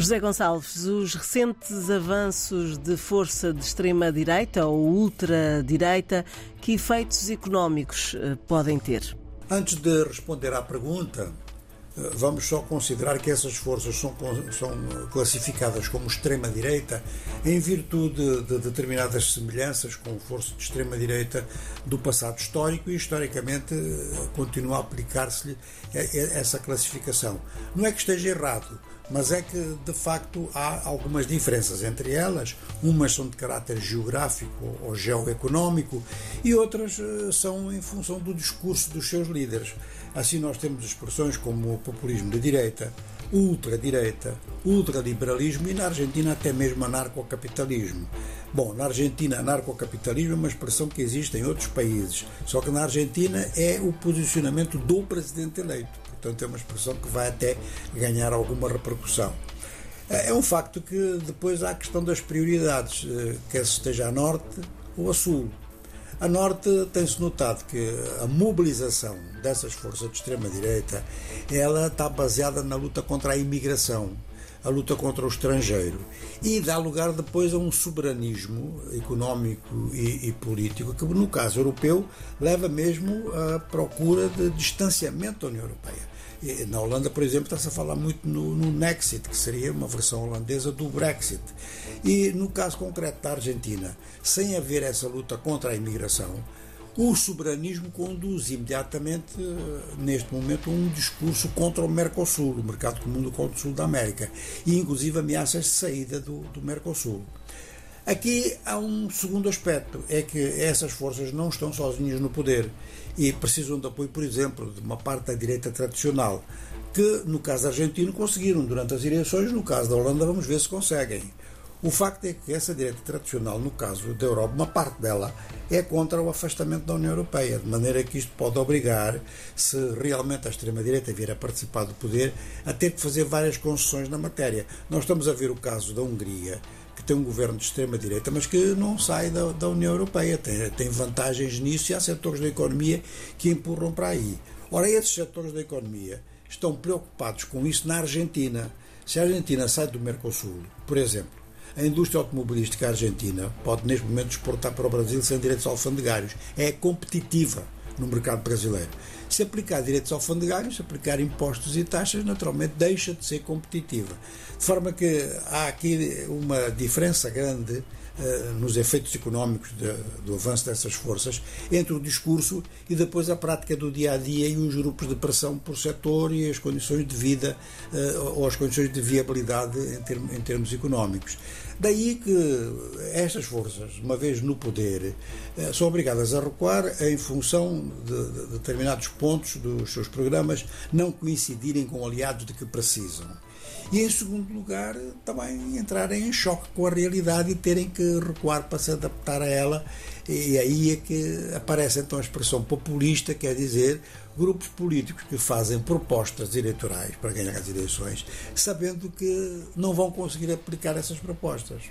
José Gonçalves, os recentes avanços de força de extrema-direita ou ultradireita, que efeitos económicos eh, podem ter? Antes de responder à pergunta, vamos só considerar que essas forças são, são classificadas como extrema-direita em virtude de determinadas semelhanças com força de extrema-direita do passado histórico e, historicamente, eh, continua a aplicar-se-lhe essa classificação. Não é que esteja errado, mas é que de facto há algumas diferenças entre elas. Umas são de caráter geográfico ou geoeconómico e outras eh, são em função do discurso dos seus líderes. Assim, nós temos expressões como o populismo de direita, ultradireita, ultraliberalismo e na Argentina até mesmo anarcocapitalismo. Bom, na Argentina, anarcocapitalismo é uma expressão que existe em outros países, só que na Argentina é o posicionamento do presidente eleito. Portanto, é uma expressão que vai até ganhar alguma repercussão. É, é um facto que depois há a questão das prioridades, eh, quer se esteja a norte ou a sul. A norte tem-se notado que a mobilização dessas forças de extrema-direita ela está baseada na luta contra a imigração, a luta contra o estrangeiro e dá lugar depois a um soberanismo económico e, e, político que, no caso europeu, leva mesmo à procura de distanciamento da União Europeia. Na Holanda, por exemplo, está-se a falar muito no, no Nexit, que seria uma versão holandesa do Brexit. E no caso concreto da Argentina, sem haver essa luta contra a imigração, o soberanismo conduz imediatamente, eh, neste momento, um discurso contra o Mercosul, o mercado comum do Sul da América, e inclusive ameaças de saída do, do Mercosul. Aqui há um segundo aspecto, é que essas forças não estão sozinhas no poder e precisam de apoio, por exemplo, de uma parte da direita tradicional, que no caso argentino conseguiram durante as eleições, no caso da Holanda vamos ver se conseguem. O facto é que essa direita tradicional, no caso da Europa, uma parte dela é contra o afastamento da União Europeia, de maneira que isto pode obrigar, se realmente a extrema-direita vier a participar do poder, a ter que fazer várias concessões na matéria. Nós estamos a ver o caso da Hungria, que tem um governo de extrema-direita, mas que não sai da, da União Europeia, tem, tem vantagens nisso e há setores da economia que empurram para aí. Ora, esses setores da economia estão preocupados com isso na Argentina. Se a Argentina sai do Mercosul, por exemplo, a indústria automobilística argentina pode, neste momento, exportar para o Brasil sem direitos alfandegários. É competitiva no mercado brasileiro. Se aplicar direitos alfandegários, se aplicar impostos e taxas, naturalmente deixa de ser competitiva. De forma que há aqui uma diferença grande nos efeitos económicos de, do avanço dessas forças entre o discurso e depois a prática do dia a dia e os grupos de pressão por setor e as condições de vida eh, ou as condições de viabilidade em, termos, em termos económicos. Daí que estas forças, uma vez no poder, eh, são obrigadas a recuar em função de determinados pontos dos seus programas não coincidirem com aliados de que precisam e, em segundo lugar, também entrarem em choque com a realidade e terem que recuar para se adaptar a ela. E aí é que aparece então a expressão populista, quer dizer, grupos políticos que fazem propostas eleitorais para ganhar as eleições, sabendo que não vão conseguir aplicar essas propostas.